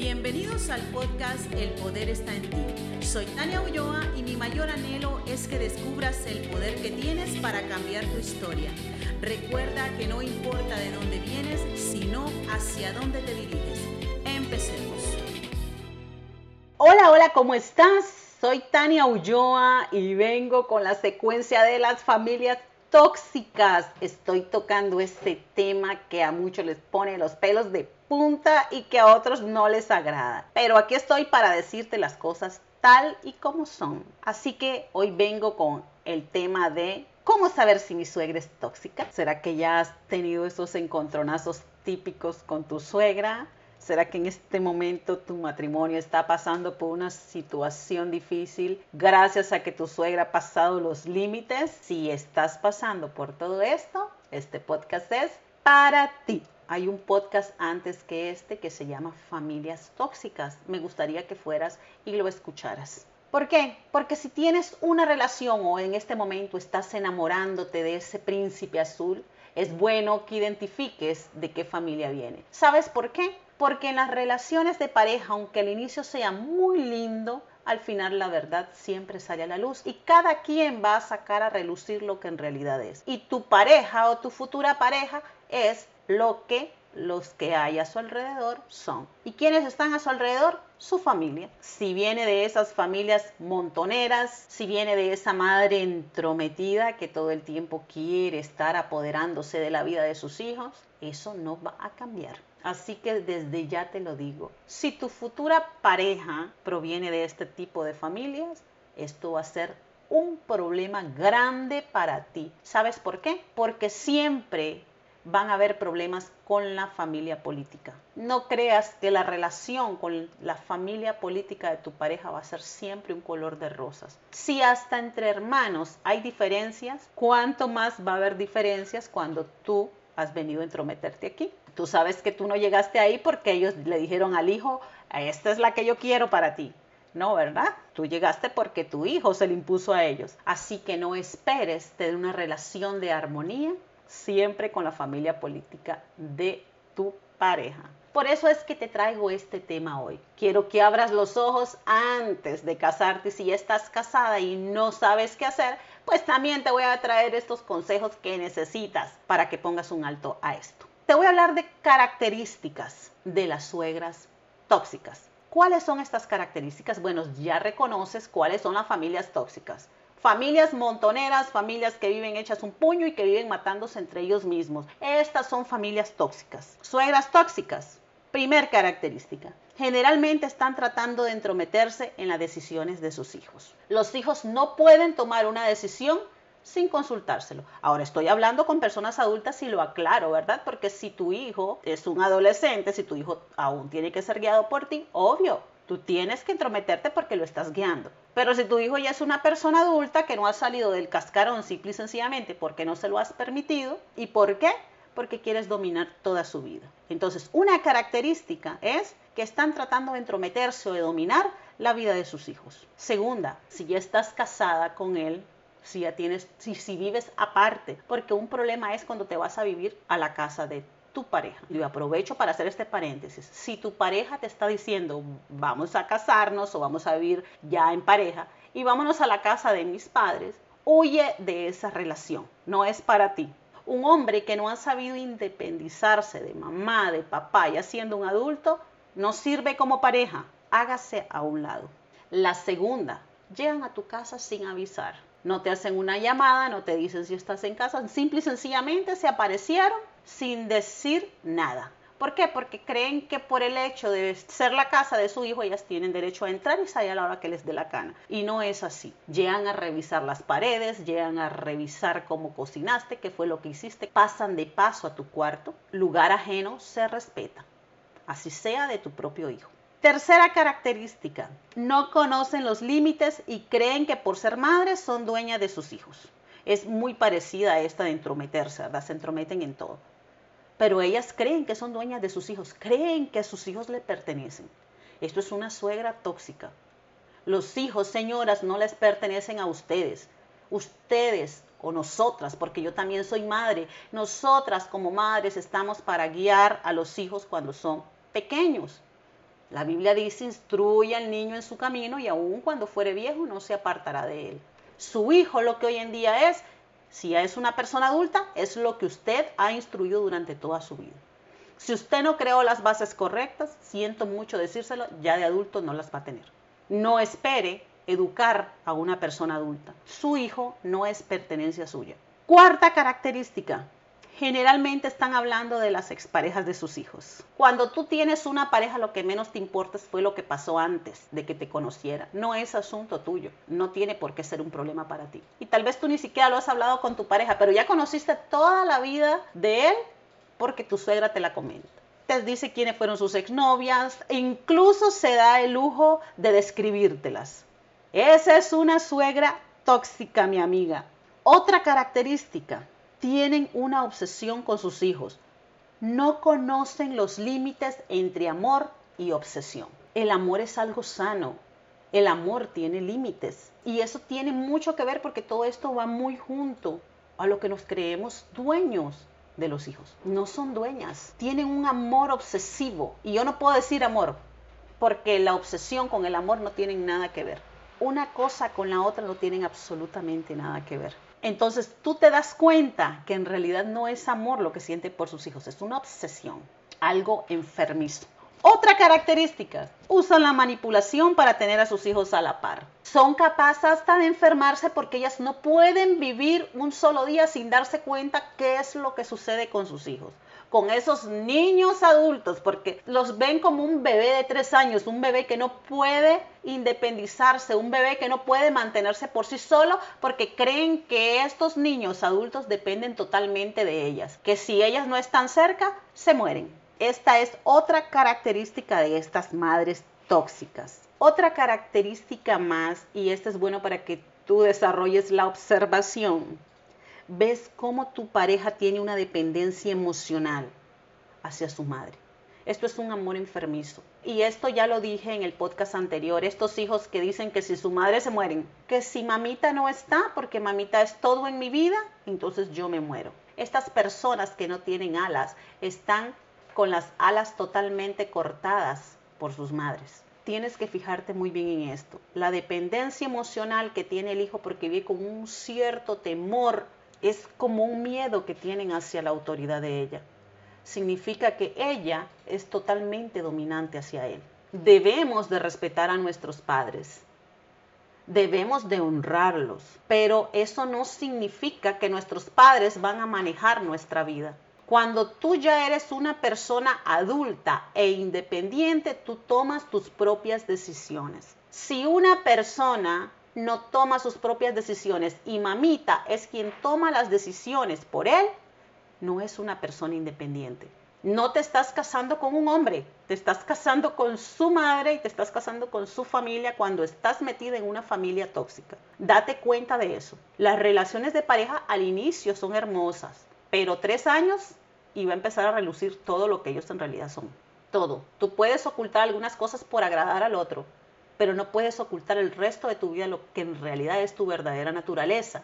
Bienvenidos al podcast El Poder está en ti. Soy Tania Ulloa y mi mayor anhelo es que descubras el poder que tienes para cambiar tu historia. Recuerda que no importa de dónde vienes, sino hacia dónde te diriges. Empecemos. Hola, hola, ¿cómo estás? Soy Tania Ulloa y vengo con la secuencia de las familias tóxicas. Estoy tocando este tema que a muchos les pone los pelos de punta y que a otros no les agrada. Pero aquí estoy para decirte las cosas tal y como son. Así que hoy vengo con el tema de cómo saber si mi suegra es tóxica. ¿Será que ya has tenido esos encontronazos típicos con tu suegra? ¿Será que en este momento tu matrimonio está pasando por una situación difícil gracias a que tu suegra ha pasado los límites? Si estás pasando por todo esto, este podcast es para ti. Hay un podcast antes que este que se llama Familias Tóxicas. Me gustaría que fueras y lo escucharas. ¿Por qué? Porque si tienes una relación o en este momento estás enamorándote de ese príncipe azul, es bueno que identifiques de qué familia viene. ¿Sabes por qué? Porque en las relaciones de pareja, aunque al inicio sea muy lindo, al final la verdad siempre sale a la luz y cada quien va a sacar a relucir lo que en realidad es. Y tu pareja o tu futura pareja es lo que los que hay a su alrededor son. ¿Y quiénes están a su alrededor? Su familia. Si viene de esas familias montoneras, si viene de esa madre entrometida que todo el tiempo quiere estar apoderándose de la vida de sus hijos, eso no va a cambiar. Así que desde ya te lo digo, si tu futura pareja proviene de este tipo de familias, esto va a ser un problema grande para ti. ¿Sabes por qué? Porque siempre van a haber problemas con la familia política. No creas que la relación con la familia política de tu pareja va a ser siempre un color de rosas. Si hasta entre hermanos hay diferencias, ¿cuánto más va a haber diferencias cuando tú has venido a entrometerte aquí? Tú sabes que tú no llegaste ahí porque ellos le dijeron al hijo, esta es la que yo quiero para ti. No, ¿verdad? Tú llegaste porque tu hijo se le impuso a ellos. Así que no esperes tener una relación de armonía siempre con la familia política de tu pareja. Por eso es que te traigo este tema hoy. Quiero que abras los ojos antes de casarte. Si estás casada y no sabes qué hacer, pues también te voy a traer estos consejos que necesitas para que pongas un alto a esto. Te voy a hablar de características de las suegras tóxicas. ¿Cuáles son estas características? Bueno, ya reconoces cuáles son las familias tóxicas. Familias montoneras, familias que viven hechas un puño y que viven matándose entre ellos mismos. Estas son familias tóxicas. Suegras tóxicas. Primer característica. Generalmente están tratando de entrometerse en las decisiones de sus hijos. Los hijos no pueden tomar una decisión sin consultárselo. Ahora estoy hablando con personas adultas y lo aclaro, ¿verdad? Porque si tu hijo es un adolescente, si tu hijo aún tiene que ser guiado por ti, obvio, tú tienes que entrometerte porque lo estás guiando. Pero si tu hijo ya es una persona adulta que no ha salido del cascarón simple y sencillamente porque no se lo has permitido, ¿y por qué? Porque quieres dominar toda su vida. Entonces, una característica es que están tratando de entrometerse o de dominar la vida de sus hijos. Segunda, si ya estás casada con él, si ya tienes, si, si vives aparte, porque un problema es cuando te vas a vivir a la casa de tu pareja. Y aprovecho para hacer este paréntesis. Si tu pareja te está diciendo, vamos a casarnos o vamos a vivir ya en pareja y vámonos a la casa de mis padres, huye de esa relación. No es para ti. Un hombre que no ha sabido independizarse de mamá, de papá, ya siendo un adulto, no sirve como pareja. Hágase a un lado. La segunda, llegan a tu casa sin avisar no te hacen una llamada, no te dicen si estás en casa, simple y sencillamente se aparecieron sin decir nada. ¿Por qué? Porque creen que por el hecho de ser la casa de su hijo, ellas tienen derecho a entrar y salir a la hora que les dé la gana. Y no es así. Llegan a revisar las paredes, llegan a revisar cómo cocinaste, qué fue lo que hiciste, pasan de paso a tu cuarto. Lugar ajeno se respeta, así sea de tu propio hijo. Tercera característica, no conocen los límites y creen que por ser madres son dueñas de sus hijos. Es muy parecida a esta de entrometerse, ¿verdad? Se entrometen en todo. Pero ellas creen que son dueñas de sus hijos, creen que a sus hijos le pertenecen. Esto es una suegra tóxica. Los hijos, señoras, no les pertenecen a ustedes. Ustedes o nosotras, porque yo también soy madre, nosotras como madres estamos para guiar a los hijos cuando son pequeños La Biblia dice, instruye al niño en su camino y aun cuando fuere viejo no se apartará de él. Su hijo lo que hoy en día es, si es una persona adulta, es lo que usted ha instruido durante toda su vida. Si usted no creó las bases correctas, siento mucho decírselo, ya de adulto no las va a tener. No espere educar a una persona adulta. Su hijo no es pertenencia suya. Cuarta característica, generalmente están hablando de las exparejas de sus hijos. Cuando tú tienes una pareja, lo que menos te importa fue lo que pasó antes de que te conociera. No es asunto tuyo. No tiene por qué ser un problema para ti. Y tal vez tú ni siquiera lo has hablado con tu pareja, pero ya conociste toda la vida de él porque tu suegra te la comenta. Te dice quiénes fueron sus exnovias, e incluso se da el lujo de describírtelas. Esa es una suegra tóxica, mi amiga. Otra característica, tienen una obsesión con sus hijos. No conocen los límites entre amor y obsesión. El amor es algo sano. El amor tiene límites. Y eso tiene mucho que ver porque todo esto va muy junto a lo que nos creemos dueños de los hijos. No son dueñas. Tienen un amor obsesivo. Y yo no puedo decir amor porque la obsesión con el amor no tienen nada que ver. Una cosa con la otra no tienen absolutamente nada que ver. Entonces tú te das cuenta que en realidad no es amor lo que siente por sus hijos, es una obsesión, algo enfermizo. Otra característica, usan la manipulación para tener a sus hijos a la par. Son capaces hasta de enfermarse porque ellas no pueden vivir un solo día sin darse cuenta qué es lo que sucede con sus hijos con esos niños adultos, porque los ven como un bebé de tres años, un bebé que no puede independizarse, un bebé que no puede mantenerse por sí solo, porque creen que estos niños adultos dependen totalmente de ellas, que si ellas no están cerca, se mueren. Esta es otra característica de estas madres tóxicas. Otra característica más, y esto es bueno para que tú desarrolles la observación, ves cómo tu pareja tiene una dependencia emocional hacia su madre. Esto es un amor enfermizo. Y esto ya lo dije en el podcast anterior. Estos hijos que dicen que si su madre se mueren, que si mamita no está, porque mamita es todo en mi vida, entonces yo me muero. Estas personas que no tienen alas están con las alas totalmente cortadas por sus madres. Tienes que fijarte muy bien en esto. La dependencia emocional que tiene el hijo porque vive con un cierto temor es como un miedo que tienen hacia la autoridad de ella. Significa que ella es totalmente dominante hacia él. Debemos de respetar a nuestros padres. Debemos de honrarlos. Pero eso no significa que nuestros padres van a manejar nuestra vida. Cuando tú ya eres una persona adulta e independiente, tú tomas tus propias decisiones. Si una persona no toma sus propias decisiones y mamita es quien toma las decisiones por él, no es una persona independiente. No te estás casando con un hombre, te estás casando con su madre y te estás casando con su familia cuando estás metida en una familia tóxica. Date cuenta de eso. Las relaciones de pareja al inicio son hermosas, pero tres años y va a empezar a relucir todo lo que ellos en realidad son. Todo. Tú puedes ocultar algunas cosas por agradar al otro, pero no puedes ocultar el resto de tu vida lo que en realidad es tu verdadera naturaleza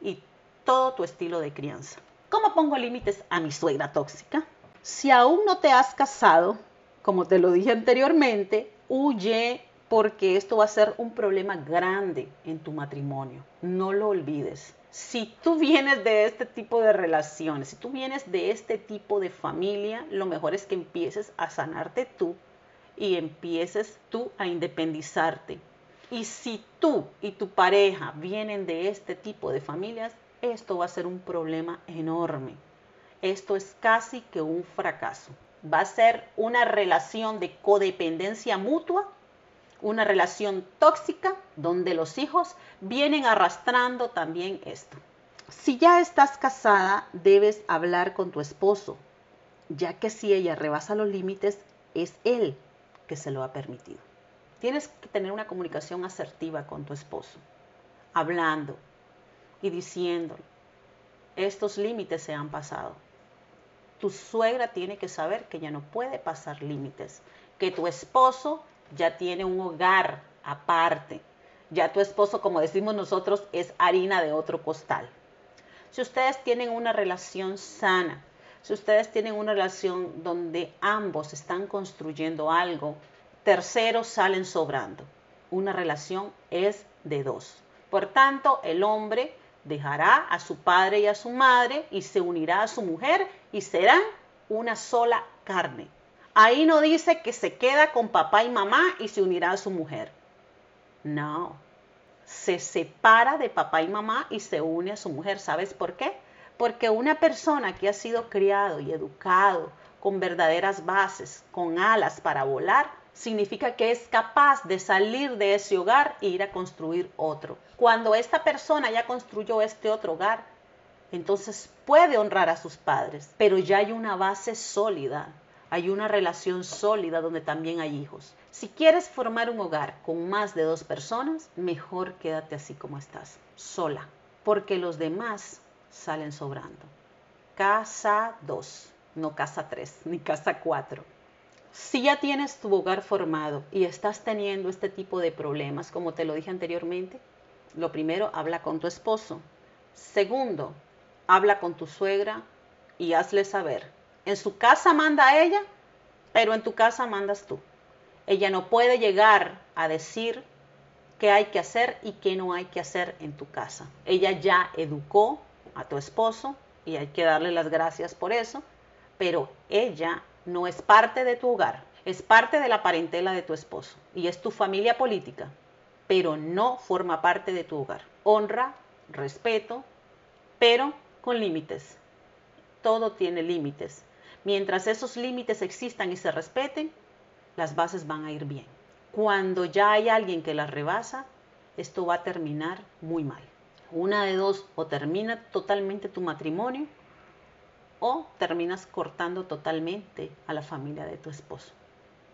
y todo tu estilo de crianza. ¿Cómo pongo límites a mi suegra tóxica? Si aún no te has casado, como te lo dije anteriormente, huye porque esto va a ser un problema grande en tu matrimonio. No lo olvides. Si tú vienes de este tipo de relaciones, si tú vienes de este tipo de familia, lo mejor es que empieces a sanarte tú y empieces tú a independizarte. Y si tú y tu pareja vienen de este tipo de familias, esto va a ser un problema enorme. Esto es casi que un fracaso. Va a ser una relación de codependencia mutua, una relación tóxica donde los hijos vienen arrastrando también esto. Si ya estás casada, debes hablar con tu esposo, ya que si ella rebasa los límites, es él que se lo ha permitido. Tienes que tener una comunicación asertiva con tu esposo, hablando y diciendo, estos límites se han pasado. Tu suegra tiene que saber que ya no puede pasar límites, que tu esposo ya tiene un hogar aparte. Ya tu esposo, como decimos nosotros, es harina de otro costal. Si ustedes tienen una relación sana, si ustedes tienen una relación donde ambos están construyendo algo, terceros salen sobrando. Una relación es de dos. Por tanto, el hombre dejará a su padre y a su madre y se unirá a su mujer y serán una sola carne. Ahí no dice que se queda con papá y mamá y se unirá a su mujer. No, se separa de papá y mamá y se une a su mujer. ¿Sabes por qué? Porque una persona que ha sido criado y educado con verdaderas bases, con alas para volar, significa que es capaz de salir de ese hogar e ir a construir otro. Cuando esta persona ya construyó este otro hogar, entonces puede honrar a sus padres, pero ya hay una base sólida, hay una relación sólida donde también hay hijos. Si quieres formar un hogar con más de dos personas, mejor quédate así como estás, sola, porque los demás salen sobrando. Casa 2, no casa 3, ni casa 4. Si ya tienes tu hogar formado y estás teniendo este tipo de problemas, como te lo dije anteriormente, lo primero, habla con tu esposo. Segundo, habla con tu suegra y hazle saber. En su casa manda ella, pero en tu casa mandas tú. Ella no puede llegar a decir qué hay que hacer y qué no hay que hacer en tu casa. Ella ya educó a tu esposo y hay que darle las gracias por eso, pero ella no es parte de tu hogar, es parte de la parentela de tu esposo y es tu familia política, pero no forma parte de tu hogar. Honra, respeto, pero con límites. Todo tiene límites. Mientras esos límites existan y se respeten, las bases van a ir bien. Cuando ya hay alguien que las rebasa, esto va a terminar muy mal. Una de dos, o termina totalmente tu matrimonio o terminas cortando totalmente a la familia de tu esposo.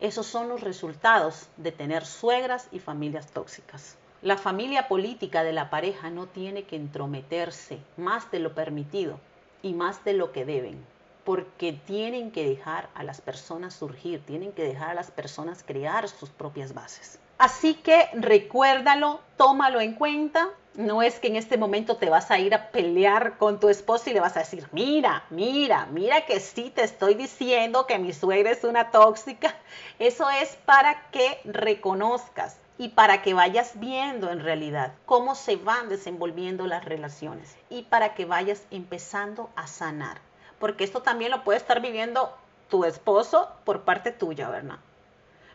Esos son los resultados de tener suegras y familias tóxicas. La familia política de la pareja no tiene que entrometerse más de lo permitido y más de lo que deben, porque tienen que dejar a las personas surgir, tienen que dejar a las personas crear sus propias bases. Así que recuérdalo, tómalo en cuenta no es que en este momento te vas a ir a pelear con tu esposo y le vas a decir, mira, mira, mira que sí te estoy diciendo que mi suegra es una tóxica. Eso es para que reconozcas y para que vayas viendo en realidad cómo se van desenvolviendo las relaciones y para que vayas empezando a sanar. Porque esto también lo puede estar viviendo tu esposo por parte tuya, ¿verdad?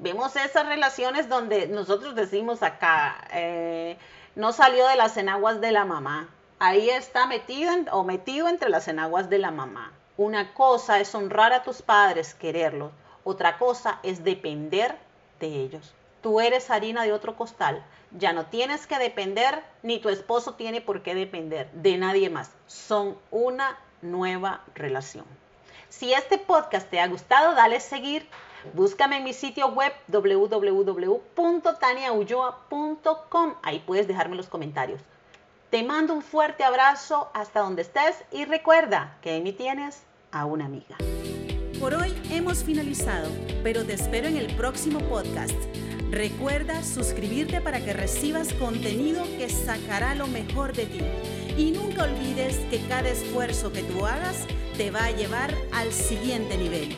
Vemos esas relaciones donde nosotros decimos acá, eh, no salió de las enaguas de la mamá. Ahí está metido o metido entre las enaguas de la mamá. Una cosa es honrar a tus padres, quererlos. Otra cosa es depender de ellos. Tú eres harina de otro costal. Ya no tienes que depender, ni tu esposo tiene por qué depender de nadie más. Son una nueva relación. Si este podcast te ha gustado, dale seguir Búscame en mi sitio web www.taniaulloa.com. Ahí puedes dejarme los comentarios. Te mando un fuerte abrazo hasta donde estés y recuerda que en mí tienes a una amiga. Por hoy hemos finalizado, pero te espero en el próximo podcast. Recuerda suscribirte para que recibas contenido que sacará lo mejor de ti. Y nunca olvides que cada esfuerzo que tú hagas te va a llevar al siguiente nivel.